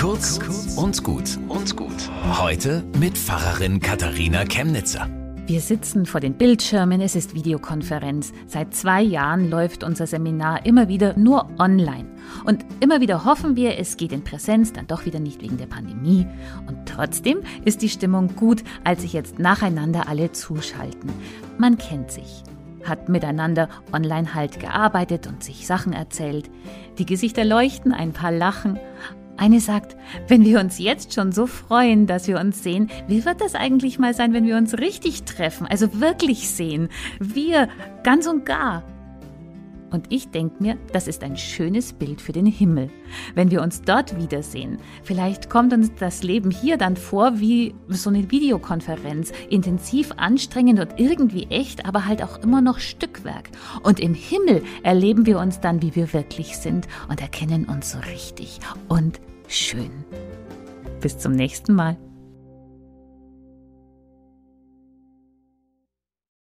Kurz und gut und gut. Heute mit Pfarrerin Katharina Chemnitzer. Wir sitzen vor den Bildschirmen, es ist Videokonferenz. Seit zwei Jahren läuft unser Seminar immer wieder nur online. Und immer wieder hoffen wir, es geht in Präsenz dann doch wieder nicht wegen der Pandemie. Und trotzdem ist die Stimmung gut, als sich jetzt nacheinander alle zuschalten. Man kennt sich hat miteinander online halt gearbeitet und sich Sachen erzählt. Die Gesichter leuchten, ein paar lachen. Eine sagt, wenn wir uns jetzt schon so freuen, dass wir uns sehen, wie wird das eigentlich mal sein, wenn wir uns richtig treffen, also wirklich sehen? Wir, ganz und gar. Und ich denke mir, das ist ein schönes Bild für den Himmel. Wenn wir uns dort wiedersehen, vielleicht kommt uns das Leben hier dann vor wie so eine Videokonferenz, intensiv, anstrengend und irgendwie echt, aber halt auch immer noch Stückwerk. Und im Himmel erleben wir uns dann, wie wir wirklich sind und erkennen uns so richtig und schön. Bis zum nächsten Mal.